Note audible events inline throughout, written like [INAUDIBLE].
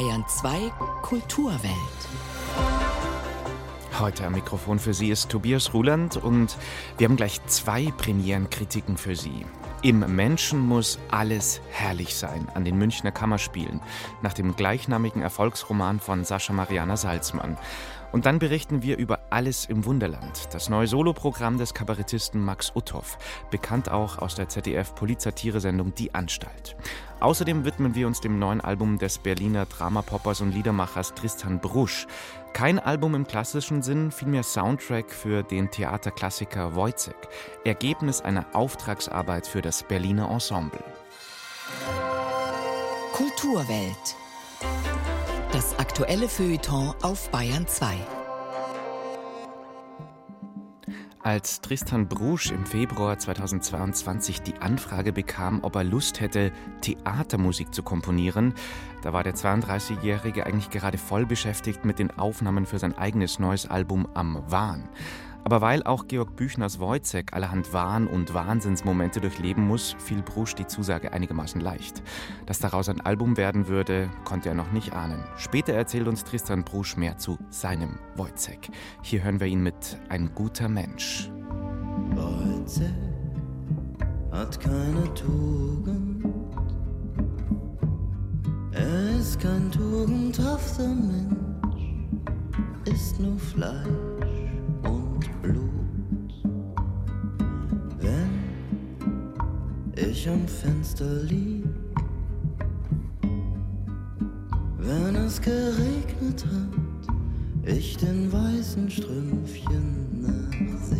Bayern 2 Kulturwelt. Heute am Mikrofon für Sie ist Tobias Ruland und wir haben gleich zwei Premierenkritiken für Sie. Im Menschen muss alles herrlich sein an den Münchner Kammerspielen, nach dem gleichnamigen Erfolgsroman von Sascha Mariana Salzmann. Und dann berichten wir über Alles im Wunderland, das neue Soloprogramm des Kabarettisten Max Uthoff, bekannt auch aus der ZDF-Polizatire-Sendung Die Anstalt. Außerdem widmen wir uns dem neuen Album des Berliner Dramapoppers und Liedermachers Tristan Brusch. Kein Album im klassischen Sinn, vielmehr Soundtrack für den Theaterklassiker Wojciech, Ergebnis einer Auftragsarbeit für das Berliner Ensemble. Kulturwelt. Das aktuelle Feuilleton auf Bayern 2. Als Tristan Brusch im Februar 2022 die Anfrage bekam, ob er Lust hätte, Theatermusik zu komponieren, da war der 32-Jährige eigentlich gerade voll beschäftigt mit den Aufnahmen für sein eigenes neues Album Am Wahn. Aber weil auch Georg Büchners Wojcek allerhand Wahn- und Wahnsinnsmomente durchleben muss, fiel Brusch die Zusage einigermaßen leicht. Dass daraus ein Album werden würde, konnte er noch nicht ahnen. Später erzählt uns Tristan Brusch mehr zu seinem Wojcek. Hier hören wir ihn mit Ein guter Mensch. Wojcek hat keine Tugend. Er ist kein tugendhafter Mensch, ist nur Fleisch ich am Fenster lieg. Wenn es geregnet hat, ich den weißen Strümpfen nachseh.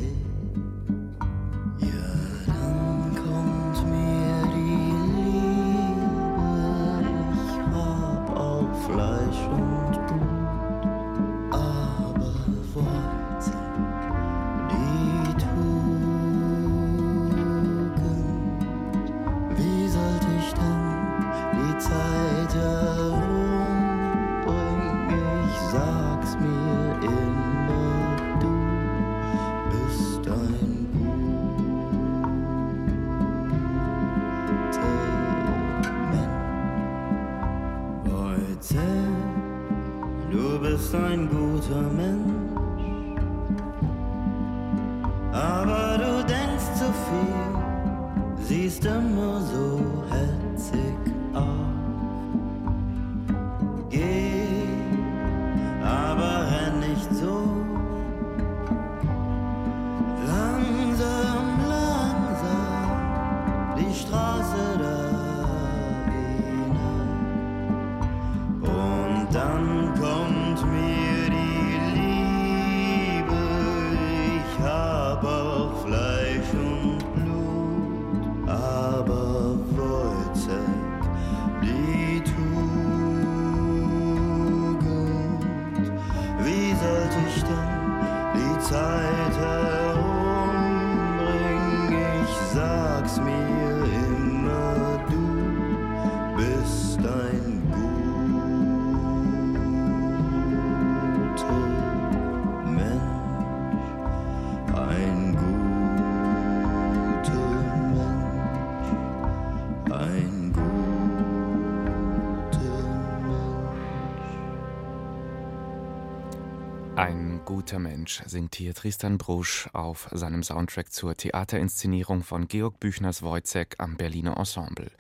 Guter Mensch singt hier Tristan Brusch auf seinem Soundtrack zur Theaterinszenierung von Georg Büchners Wojcek am Berliner Ensemble.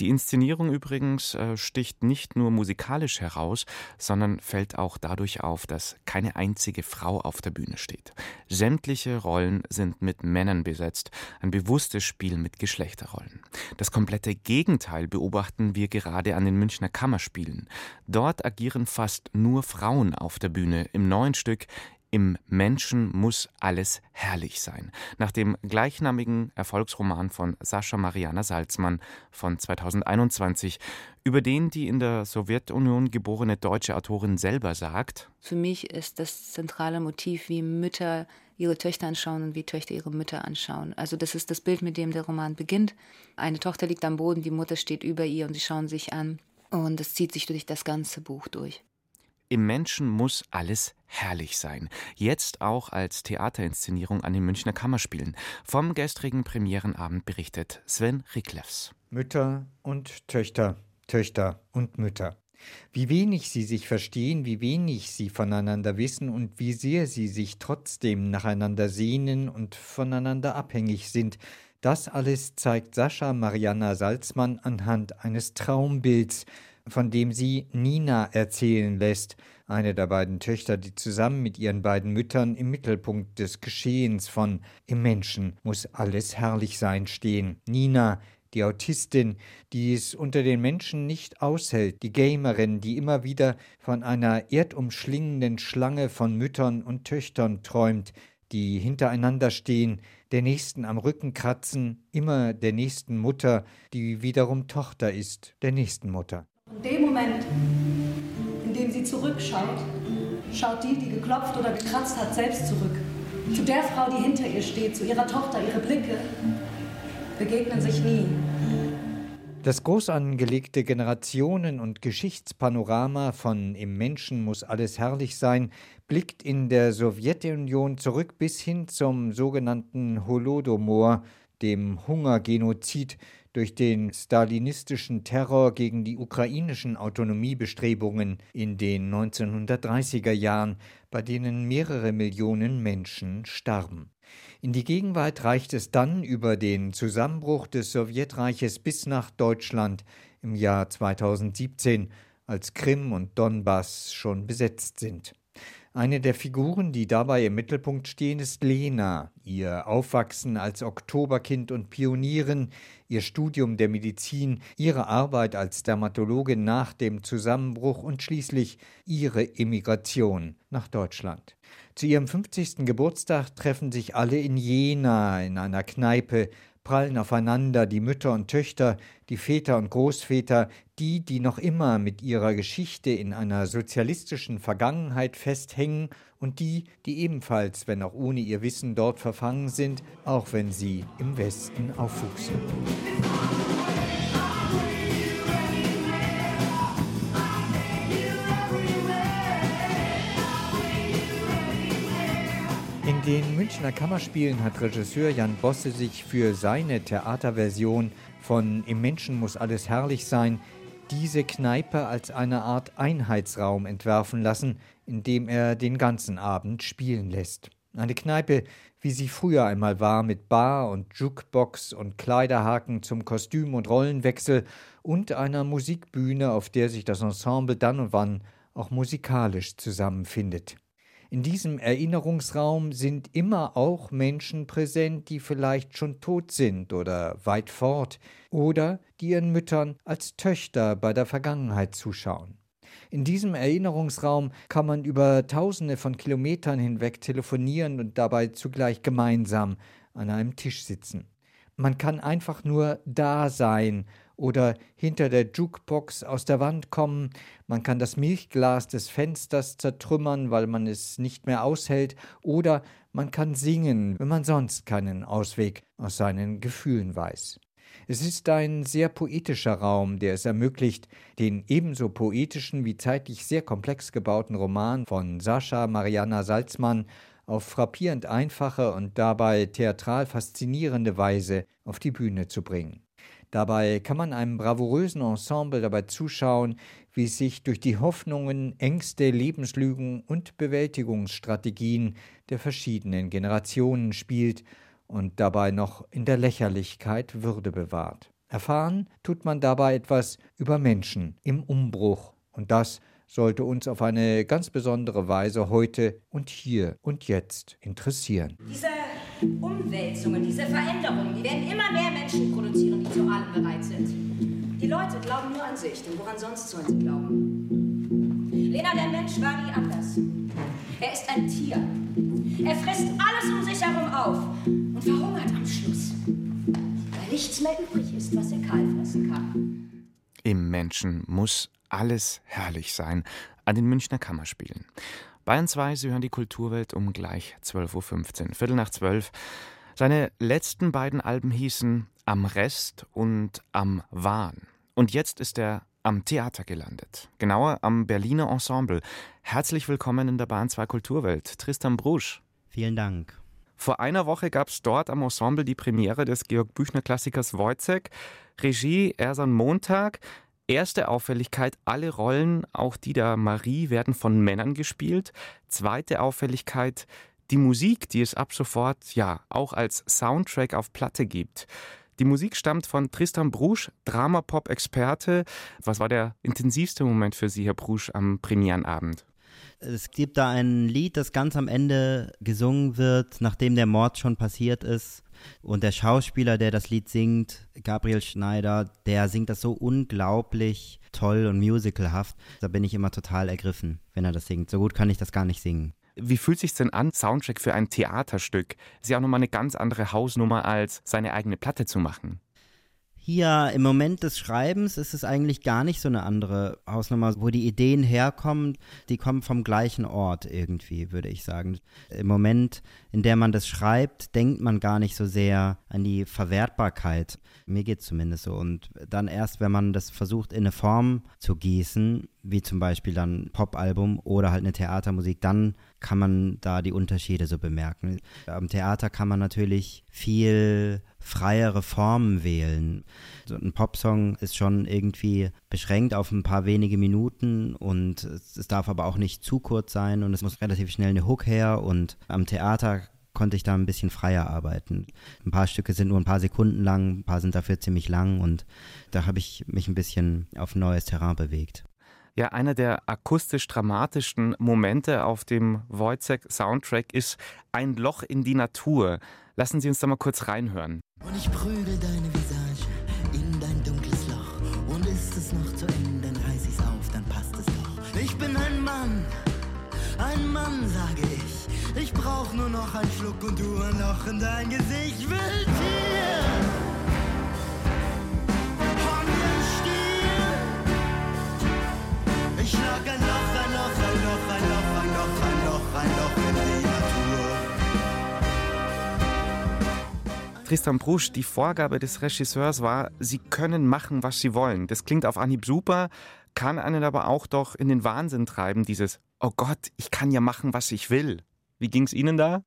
Die Inszenierung übrigens äh, sticht nicht nur musikalisch heraus, sondern fällt auch dadurch auf, dass keine einzige Frau auf der Bühne steht. Sämtliche Rollen sind mit Männern besetzt, ein bewusstes Spiel mit Geschlechterrollen. Das komplette Gegenteil beobachten wir gerade an den Münchner Kammerspielen. Dort agieren fast nur Frauen auf der Bühne im neuen Stück im Menschen muss alles herrlich sein. Nach dem gleichnamigen Erfolgsroman von Sascha Mariana Salzmann von 2021, über den die in der Sowjetunion geborene deutsche Autorin selber sagt: Für mich ist das zentrale Motiv, wie Mütter ihre Töchter anschauen und wie Töchter ihre Mütter anschauen. Also das ist das Bild, mit dem der Roman beginnt. Eine Tochter liegt am Boden, die Mutter steht über ihr und sie schauen sich an. Und das zieht sich durch das ganze Buch durch. Im Menschen muss alles herrlich sein. Jetzt auch als Theaterinszenierung an den Münchner Kammerspielen. Vom gestrigen Premierenabend berichtet Sven Riklefs. Mütter und Töchter, Töchter und Mütter. Wie wenig sie sich verstehen, wie wenig sie voneinander wissen und wie sehr sie sich trotzdem nacheinander sehnen und voneinander abhängig sind, das alles zeigt Sascha Mariana Salzmann anhand eines Traumbilds, von dem sie Nina erzählen lässt, eine der beiden Töchter, die zusammen mit ihren beiden Müttern im Mittelpunkt des Geschehens von Im Menschen muss alles herrlich sein stehen. Nina, die Autistin, die es unter den Menschen nicht aushält, die Gamerin, die immer wieder von einer erdumschlingenden Schlange von Müttern und Töchtern träumt, die hintereinander stehen, der nächsten am Rücken kratzen, immer der nächsten Mutter, die wiederum Tochter ist, der nächsten Mutter. In dem Moment, in dem sie zurückschaut, schaut die, die geklopft oder gekratzt hat, selbst zurück. Zu der Frau, die hinter ihr steht, zu ihrer Tochter, ihre Blicke begegnen sich nie. Das groß angelegte Generationen- und Geschichtspanorama von Im Menschen muss alles herrlich sein blickt in der Sowjetunion zurück bis hin zum sogenannten Holodomor, dem Hungergenozid durch den stalinistischen Terror gegen die ukrainischen Autonomiebestrebungen in den 1930er Jahren, bei denen mehrere Millionen Menschen starben. In die Gegenwart reicht es dann über den Zusammenbruch des Sowjetreiches bis nach Deutschland im Jahr 2017, als Krim und Donbass schon besetzt sind. Eine der Figuren, die dabei im Mittelpunkt stehen, ist Lena. Ihr Aufwachsen als Oktoberkind und Pionierin, ihr Studium der Medizin, ihre Arbeit als Dermatologin nach dem Zusammenbruch und schließlich ihre Emigration nach Deutschland. Zu ihrem 50. Geburtstag treffen sich alle in Jena in einer Kneipe, prallen aufeinander die Mütter und Töchter, die Väter und Großväter, die, die noch immer mit ihrer Geschichte in einer sozialistischen Vergangenheit festhängen und die, die ebenfalls, wenn auch ohne ihr Wissen, dort verfangen sind, auch wenn sie im Westen aufwuchsen. Münchner Kammerspielen hat Regisseur Jan Bosse sich für seine Theaterversion von Im Menschen muss alles herrlich sein diese Kneipe als eine Art Einheitsraum entwerfen lassen, in dem er den ganzen Abend spielen lässt. Eine Kneipe, wie sie früher einmal war, mit Bar und Jukebox und Kleiderhaken zum Kostüm- und Rollenwechsel und einer Musikbühne, auf der sich das Ensemble dann und wann auch musikalisch zusammenfindet. In diesem Erinnerungsraum sind immer auch Menschen präsent, die vielleicht schon tot sind oder weit fort oder die ihren Müttern als Töchter bei der Vergangenheit zuschauen. In diesem Erinnerungsraum kann man über tausende von Kilometern hinweg telefonieren und dabei zugleich gemeinsam an einem Tisch sitzen. Man kann einfach nur da sein oder hinter der Jukebox aus der Wand kommen, man kann das Milchglas des Fensters zertrümmern, weil man es nicht mehr aushält, oder man kann singen, wenn man sonst keinen Ausweg aus seinen Gefühlen weiß. Es ist ein sehr poetischer Raum, der es ermöglicht, den ebenso poetischen wie zeitlich sehr komplex gebauten Roman von Sascha Mariana Salzmann auf frappierend einfache und dabei theatral faszinierende Weise auf die Bühne zu bringen. Dabei kann man einem bravourösen Ensemble dabei zuschauen, wie es sich durch die Hoffnungen, Ängste, Lebenslügen und Bewältigungsstrategien der verschiedenen Generationen spielt und dabei noch in der Lächerlichkeit Würde bewahrt. Erfahren tut man dabei etwas über Menschen im Umbruch und das sollte uns auf eine ganz besondere Weise heute und hier und jetzt interessieren. Diese Umwälzungen, diese Veränderungen, die werden immer mehr Menschen produzieren, die zu allem bereit sind. Die Leute glauben nur an sich, denn woran sonst sollen sie glauben? Lena, der Mensch war nie anders. Er ist ein Tier. Er frisst alles um sich herum auf und verhungert am Schluss, weil nichts mehr übrig ist, was er kahl fressen kann. Im Menschen muss alles herrlich sein an den Münchner Kammerspielen. Bayern 2, Sie hören die Kulturwelt um gleich 12.15 Uhr, Viertel nach zwölf. Seine letzten beiden Alben hießen Am Rest und Am Wahn. Und jetzt ist er am Theater gelandet. Genauer am Berliner Ensemble. Herzlich willkommen in der Bahn 2 Kulturwelt. Tristan Brusch. Vielen Dank. Vor einer Woche gab es dort am Ensemble die Premiere des Georg Büchner Klassikers Wojcek. Regie Ersan Montag. Erste Auffälligkeit, alle Rollen, auch die der Marie, werden von Männern gespielt. Zweite Auffälligkeit, die Musik, die es ab sofort ja auch als Soundtrack auf Platte gibt. Die Musik stammt von Tristan Brusch, Dramapop-Experte. Was war der intensivste Moment für Sie, Herr Brusch, am Premierenabend? Es gibt da ein Lied, das ganz am Ende gesungen wird, nachdem der Mord schon passiert ist. Und der Schauspieler, der das Lied singt, Gabriel Schneider, der singt das so unglaublich toll und musicalhaft. Da bin ich immer total ergriffen, wenn er das singt. So gut kann ich das gar nicht singen. Wie fühlt sich denn an, Soundtrack für ein Theaterstück? Ist ja auch nochmal eine ganz andere Hausnummer, als seine eigene Platte zu machen. Hier im Moment des Schreibens ist es eigentlich gar nicht so eine andere Hausnummer, wo die Ideen herkommen, die kommen vom gleichen Ort irgendwie, würde ich sagen. Im Moment, in der man das schreibt, denkt man gar nicht so sehr an die Verwertbarkeit. Mir geht es zumindest so. Und dann erst, wenn man das versucht, in eine Form zu gießen, wie zum Beispiel dann Popalbum oder halt eine Theatermusik, dann kann man da die Unterschiede so bemerken. Am Theater kann man natürlich viel freiere Formen wählen. So ein Popsong ist schon irgendwie beschränkt auf ein paar wenige Minuten und es darf aber auch nicht zu kurz sein und es muss relativ schnell eine Hook her und am Theater konnte ich da ein bisschen freier arbeiten. Ein paar Stücke sind nur ein paar Sekunden lang, ein paar sind dafür ziemlich lang und da habe ich mich ein bisschen auf neues Terrain bewegt. Ja, einer der akustisch dramatischsten Momente auf dem Wojciech-Soundtrack ist Ein Loch in die Natur. Lassen Sie uns da mal kurz reinhören. Und ich prügel deine Visage in dein dunkles Loch. Und ist es noch zu eng, dann reiß ich's auf, dann passt es doch. Ich bin ein Mann, ein Mann, sage ich. Ich brauch nur noch einen Schluck und du ein Loch in dein Gesicht. Will dir Tristan Brusch, die Vorgabe des Regisseurs war, sie können machen, was sie wollen. Das klingt auf Anhieb super, kann einen aber auch doch in den Wahnsinn treiben, dieses, oh Gott, ich kann ja machen, was ich will. Wie ging es Ihnen da?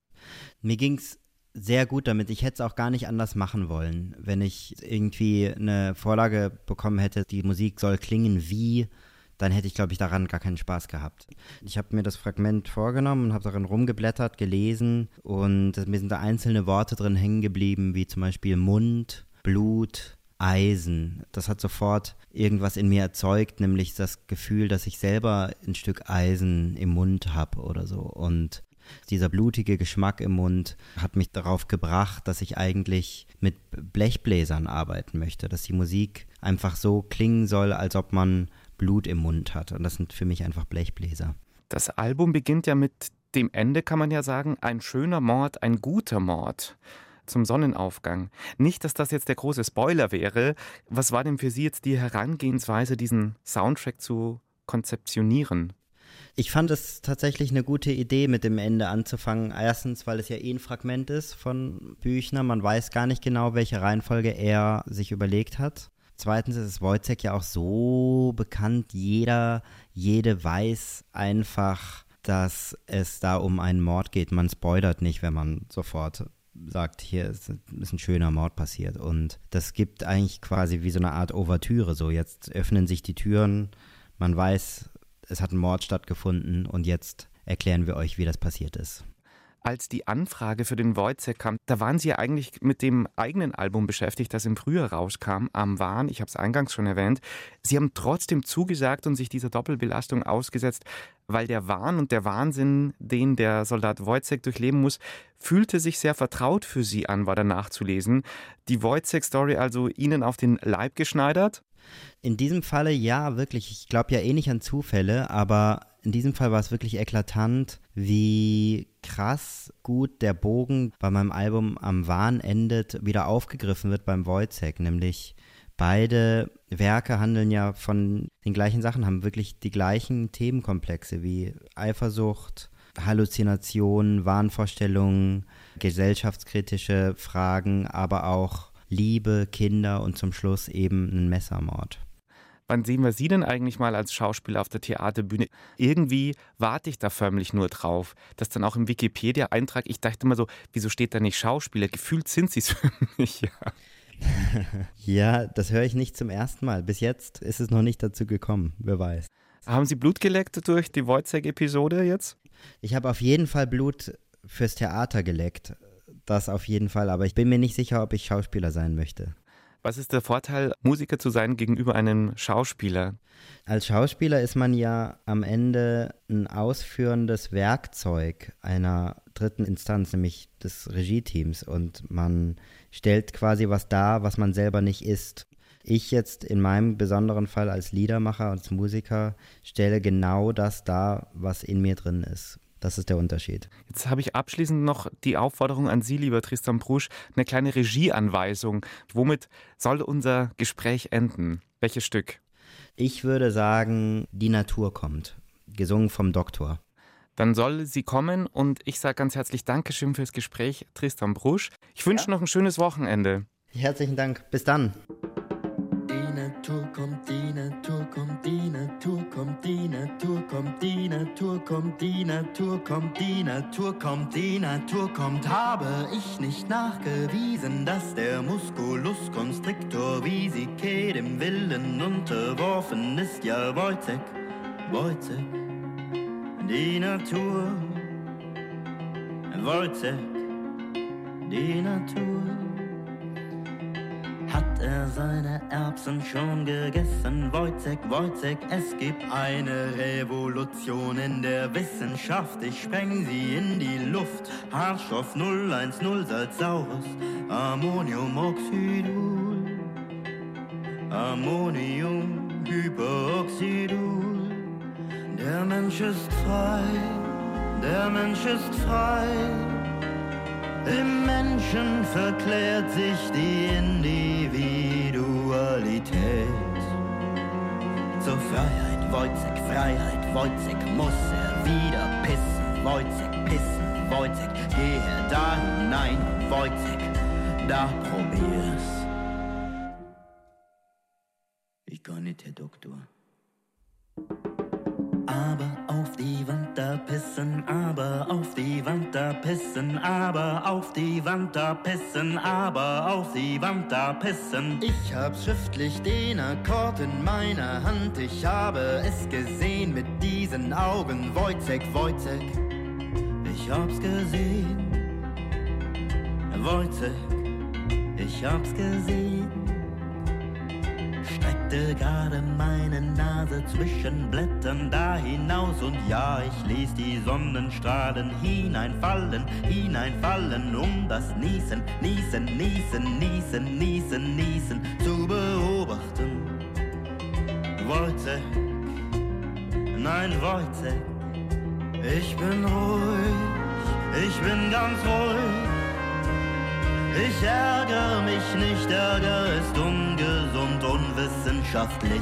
Mir ging es sehr gut damit. Ich hätte es auch gar nicht anders machen wollen, wenn ich irgendwie eine Vorlage bekommen hätte, die Musik soll klingen wie dann hätte ich, glaube ich, daran gar keinen Spaß gehabt. Ich habe mir das Fragment vorgenommen und habe darin rumgeblättert, gelesen und mir sind da einzelne Worte drin hängen geblieben, wie zum Beispiel Mund, Blut, Eisen. Das hat sofort irgendwas in mir erzeugt, nämlich das Gefühl, dass ich selber ein Stück Eisen im Mund habe oder so. Und dieser blutige Geschmack im Mund hat mich darauf gebracht, dass ich eigentlich mit Blechbläsern arbeiten möchte, dass die Musik einfach so klingen soll, als ob man Blut im Mund hat. Und das sind für mich einfach Blechbläser. Das Album beginnt ja mit dem Ende, kann man ja sagen, ein schöner Mord, ein guter Mord zum Sonnenaufgang. Nicht, dass das jetzt der große Spoiler wäre. Was war denn für Sie jetzt die Herangehensweise, diesen Soundtrack zu konzeptionieren? Ich fand es tatsächlich eine gute Idee, mit dem Ende anzufangen. Erstens, weil es ja eh ein Fragment ist von Büchner. Man weiß gar nicht genau, welche Reihenfolge er sich überlegt hat. Zweitens ist Wojciech ja auch so bekannt, jeder, jede weiß einfach, dass es da um einen Mord geht. Man spoilert nicht, wenn man sofort sagt, hier ist, ein schöner Mord passiert. Und das gibt eigentlich quasi wie so eine Art Ouvertüre. So, jetzt öffnen sich die Türen, man weiß, es hat ein Mord stattgefunden und jetzt erklären wir euch, wie das passiert ist als die Anfrage für den Wojciech kam, da waren Sie ja eigentlich mit dem eigenen Album beschäftigt, das im Frühjahr rauskam, am Wahn, ich habe es eingangs schon erwähnt. Sie haben trotzdem zugesagt und sich dieser Doppelbelastung ausgesetzt, weil der Wahn und der Wahnsinn, den der Soldat Wojciech durchleben muss, fühlte sich sehr vertraut für Sie an, war da nachzulesen. Die Wojciech-Story also Ihnen auf den Leib geschneidert? In diesem Falle ja, wirklich. Ich glaube ja eh nicht an Zufälle, aber in diesem Fall war es wirklich eklatant, wie krass gut der Bogen bei meinem Album am Wahn endet, wieder aufgegriffen wird beim Wojciech, nämlich beide Werke handeln ja von den gleichen Sachen, haben wirklich die gleichen Themenkomplexe wie Eifersucht, Halluzinationen, Wahnvorstellungen, gesellschaftskritische Fragen, aber auch Liebe, Kinder und zum Schluss eben ein Messermord. Wann sehen wir Sie denn eigentlich mal als Schauspieler auf der Theaterbühne? Irgendwie warte ich da förmlich nur drauf, dass dann auch im Wikipedia-Eintrag, ich dachte immer so, wieso steht da nicht Schauspieler? Gefühlt sind Sie es [LAUGHS] für mich, ja. [LAUGHS] ja, das höre ich nicht zum ersten Mal. Bis jetzt ist es noch nicht dazu gekommen, wer weiß. Haben Sie Blut geleckt durch die Wojciech-Episode jetzt? Ich habe auf jeden Fall Blut fürs Theater geleckt. Das auf jeden Fall, aber ich bin mir nicht sicher, ob ich Schauspieler sein möchte. Was ist der Vorteil, Musiker zu sein gegenüber einem Schauspieler? Als Schauspieler ist man ja am Ende ein ausführendes Werkzeug einer dritten Instanz, nämlich des Regieteams. Und man stellt quasi was dar, was man selber nicht ist. Ich jetzt in meinem besonderen Fall als Liedermacher, als Musiker, stelle genau das dar, was in mir drin ist. Das ist der Unterschied. Jetzt habe ich abschließend noch die Aufforderung an Sie, lieber Tristan Brusch, eine kleine Regieanweisung. Womit soll unser Gespräch enden? Welches Stück? Ich würde sagen, die Natur kommt. Gesungen vom Doktor. Dann soll sie kommen und ich sage ganz herzlich Dankeschön fürs Gespräch, Tristan Brusch. Ich wünsche ja. noch ein schönes Wochenende. Herzlichen Dank. Bis dann. Natur kommt, die Natur kommt, die Natur kommt, die Natur kommt, die Natur kommt, die Natur kommt, die Natur kommt, die Natur kommt, habe ich nicht nachgewiesen, dass der Musculus constrictor sie dem Willen unterworfen ist, ja Wojtek, Wojtek, die Natur, Wojtek, die Natur. Er seine Erbsen schon gegessen? Wojtek, Wojtek, es gibt eine Revolution in der Wissenschaft. Ich spreng sie in die Luft. Hartstoff 010 Salzsaurus, Ammoniumoxidul. Ammoniumhyperoxidul. Der Mensch ist frei, der Mensch ist frei. Im Menschen verklärt sich die Individualität. Zur Freiheit, Wojcek, Freiheit, Wojcek, muss er wieder pissen. Wojcek, pissen, Wojcek, gehe da hinein, Wojcek, da probier's. Ich kann nicht, Herr Doktor. Pissen, aber auf die Wand da pissen, aber auf die Wand da pissen, aber auf die Wand da pissen. Ich hab schriftlich den Akkord in meiner Hand, ich habe es gesehen mit diesen Augen. Wojcek, Wojcek, ich hab's gesehen. Wojcek, ich hab's gesehen streckte gerade meine Nase zwischen Blättern da hinaus und ja, ich ließ die Sonnenstrahlen hineinfallen, hineinfallen, um das Niesen, Niesen, Niesen, Niesen, Niesen, Niesen zu beobachten. Wollte, nein, wollte, ich bin ruhig, ich bin ganz ruhig. Ich ärgere mich nicht, Ärger ist ungesund, unwissenschaftlich.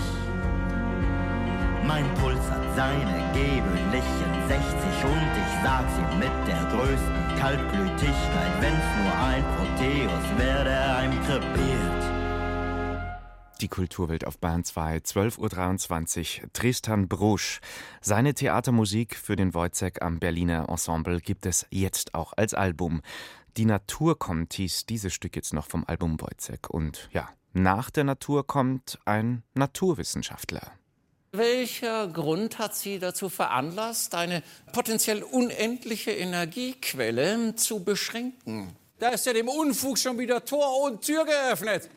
Mein Puls hat seine gewöhnlichen 60 und ich sag's ihm mit der größten Kaltblütigkeit, wenn's nur ein Proteus wäre, der einem krepiert. Die Kulturwelt auf Bahn 2, 12.23 Uhr. Tristan Brusch. Seine Theatermusik für den Wojcek am Berliner Ensemble gibt es jetzt auch als Album. Die Natur kommt hieß dieses Stück jetzt noch vom Album Wojcek. Und ja, nach der Natur kommt ein Naturwissenschaftler. Welcher Grund hat Sie dazu veranlasst, eine potenziell unendliche Energiequelle zu beschränken? Da ist ja dem Unfug schon wieder Tor und Tür geöffnet.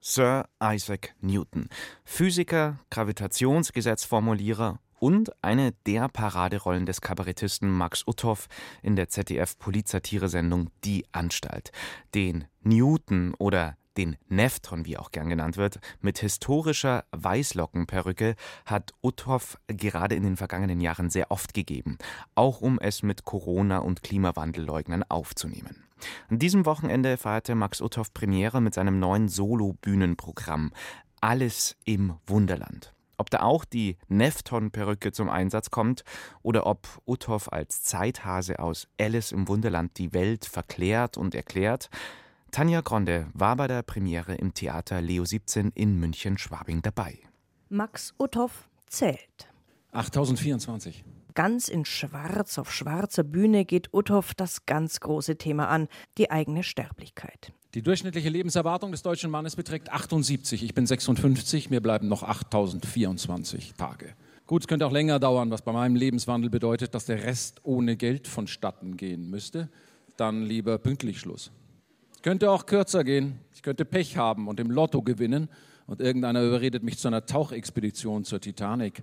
Sir Isaac Newton, Physiker, Gravitationsgesetzformulierer und eine der Paraderollen des Kabarettisten Max Uthoff in der ZDF-Polizsatire-Sendung Die Anstalt. Den Newton oder den Neftron, wie auch gern genannt wird, mit historischer Weißlockenperücke hat Uthoff gerade in den vergangenen Jahren sehr oft gegeben, auch um es mit Corona- und Klimawandelleugnern aufzunehmen. An diesem Wochenende feierte Max Uthoff Premiere mit seinem neuen Solo-Bühnenprogramm Alles im Wunderland. Ob da auch die Nefton-Perücke zum Einsatz kommt oder ob Uthoff als Zeithase aus Alice im Wunderland die Welt verklärt und erklärt, Tanja Gronde war bei der Premiere im Theater Leo 17 in München-Schwabing dabei. Max Uthoff zählt. 8024. Ganz in Schwarz auf schwarzer Bühne geht Uthoff das ganz große Thema an, die eigene Sterblichkeit. Die durchschnittliche Lebenserwartung des deutschen Mannes beträgt 78. Ich bin 56, mir bleiben noch 8024 Tage. Gut, es könnte auch länger dauern, was bei meinem Lebenswandel bedeutet, dass der Rest ohne Geld vonstatten gehen müsste. Dann lieber pünktlich Schluss. Könnte auch kürzer gehen. Ich könnte Pech haben und im Lotto gewinnen und irgendeiner überredet mich zu einer Tauchexpedition zur Titanic.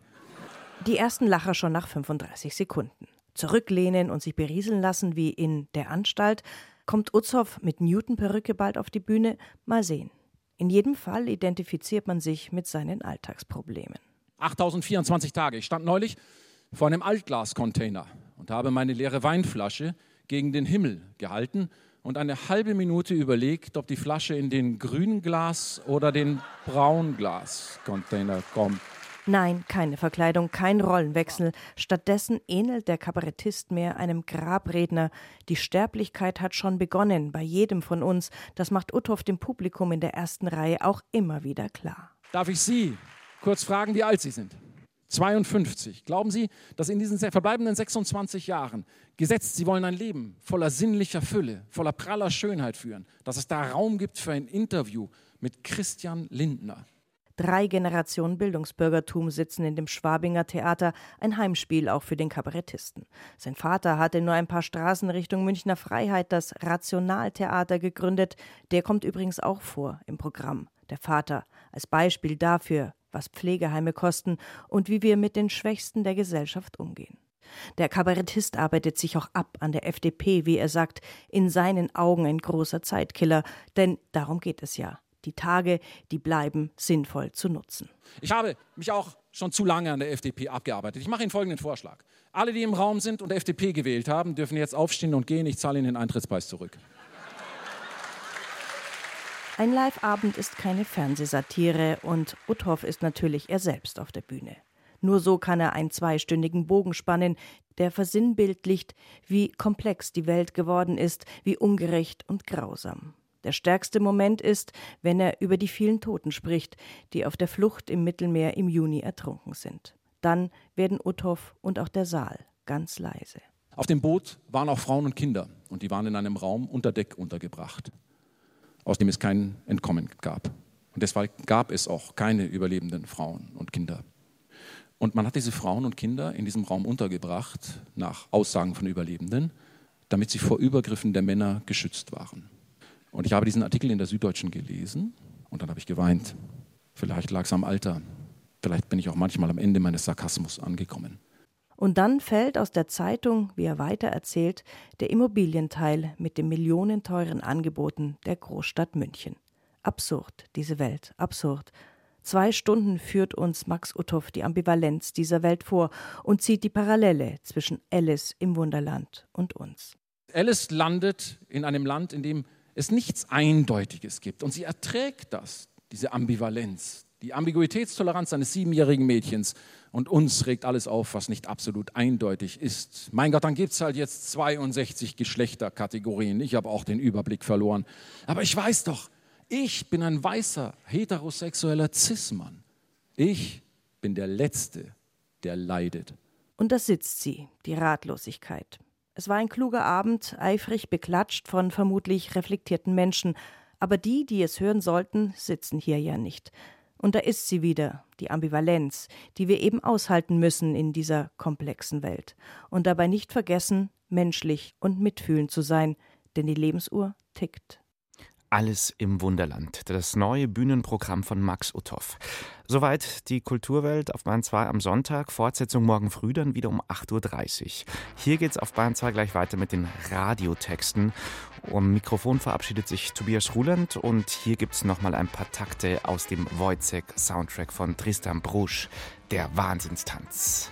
Die ersten Lacher schon nach 35 Sekunden. Zurücklehnen und sich berieseln lassen wie in der Anstalt Kommt Utzhoff mit Newton-Perücke bald auf die Bühne? Mal sehen. In jedem Fall identifiziert man sich mit seinen Alltagsproblemen. 8024 Tage. Ich stand neulich vor einem Altglascontainer und habe meine leere Weinflasche gegen den Himmel gehalten und eine halbe Minute überlegt, ob die Flasche in den Grünglas oder den Braunglas-Container kommt. Nein, keine Verkleidung, kein Rollenwechsel. Stattdessen ähnelt der Kabarettist mehr einem Grabredner. Die Sterblichkeit hat schon begonnen, bei jedem von uns. Das macht Uthoff dem Publikum in der ersten Reihe auch immer wieder klar. Darf ich Sie kurz fragen, wie alt Sie sind? 52. Glauben Sie, dass in diesen verbleibenden 26 Jahren, gesetzt, Sie wollen ein Leben voller sinnlicher Fülle, voller praller Schönheit führen, dass es da Raum gibt für ein Interview mit Christian Lindner? Drei Generationen Bildungsbürgertum sitzen in dem Schwabinger Theater, ein Heimspiel auch für den Kabarettisten. Sein Vater hatte nur ein paar Straßen Richtung Münchner Freiheit das Rationaltheater gegründet. Der kommt übrigens auch vor im Programm. Der Vater als Beispiel dafür, was Pflegeheime kosten und wie wir mit den Schwächsten der Gesellschaft umgehen. Der Kabarettist arbeitet sich auch ab an der FDP, wie er sagt, in seinen Augen ein großer Zeitkiller, denn darum geht es ja die Tage, die bleiben, sinnvoll zu nutzen. Ich habe mich auch schon zu lange an der FDP abgearbeitet. Ich mache Ihnen folgenden Vorschlag. Alle, die im Raum sind und FDP gewählt haben, dürfen jetzt aufstehen und gehen. Ich zahle Ihnen den Eintrittspreis zurück. Ein Live-Abend ist keine Fernsehsatire und Uthoff ist natürlich er selbst auf der Bühne. Nur so kann er einen zweistündigen Bogen spannen, der versinnbildlicht, wie komplex die Welt geworden ist, wie ungerecht und grausam. Der stärkste Moment ist, wenn er über die vielen Toten spricht, die auf der Flucht im Mittelmeer im Juni ertrunken sind. Dann werden Uthoff und auch der Saal ganz leise. Auf dem Boot waren auch Frauen und Kinder und die waren in einem Raum unter Deck untergebracht, aus dem es kein Entkommen gab. Und deshalb gab es auch keine überlebenden Frauen und Kinder. Und man hat diese Frauen und Kinder in diesem Raum untergebracht, nach Aussagen von Überlebenden, damit sie vor Übergriffen der Männer geschützt waren. Und ich habe diesen Artikel in der Süddeutschen gelesen und dann habe ich geweint. Vielleicht lag es am Alter. Vielleicht bin ich auch manchmal am Ende meines Sarkasmus angekommen. Und dann fällt aus der Zeitung, wie er weiter erzählt, der Immobilienteil mit den millionenteuren Angeboten der Großstadt München. Absurd, diese Welt, absurd. Zwei Stunden führt uns Max Uthoff die Ambivalenz dieser Welt vor und zieht die Parallele zwischen Alice im Wunderland und uns. Alice landet in einem Land, in dem es nichts Eindeutiges gibt. Und sie erträgt das, diese Ambivalenz, die Ambiguitätstoleranz eines siebenjährigen Mädchens. Und uns regt alles auf, was nicht absolut eindeutig ist. Mein Gott, dann gibt es halt jetzt 62 Geschlechterkategorien. Ich habe auch den Überblick verloren. Aber ich weiß doch, ich bin ein weißer, heterosexueller Cis-Mann. Ich bin der Letzte, der leidet. Und da sitzt sie, die Ratlosigkeit. Es war ein kluger Abend, eifrig beklatscht von vermutlich reflektierten Menschen, aber die, die es hören sollten, sitzen hier ja nicht. Und da ist sie wieder, die Ambivalenz, die wir eben aushalten müssen in dieser komplexen Welt. Und dabei nicht vergessen, menschlich und mitfühlend zu sein, denn die Lebensuhr tickt. Alles im Wunderland, das neue Bühnenprogramm von Max Uthoff. Soweit die Kulturwelt auf Bahn 2 am Sonntag. Fortsetzung morgen früh dann wieder um 8.30 Uhr. Hier geht's auf Bahn 2 gleich weiter mit den Radiotexten. Um Mikrofon verabschiedet sich Tobias Ruland und hier gibt's nochmal ein paar Takte aus dem Wojciech-Soundtrack von Tristan Brusch, der Wahnsinnstanz.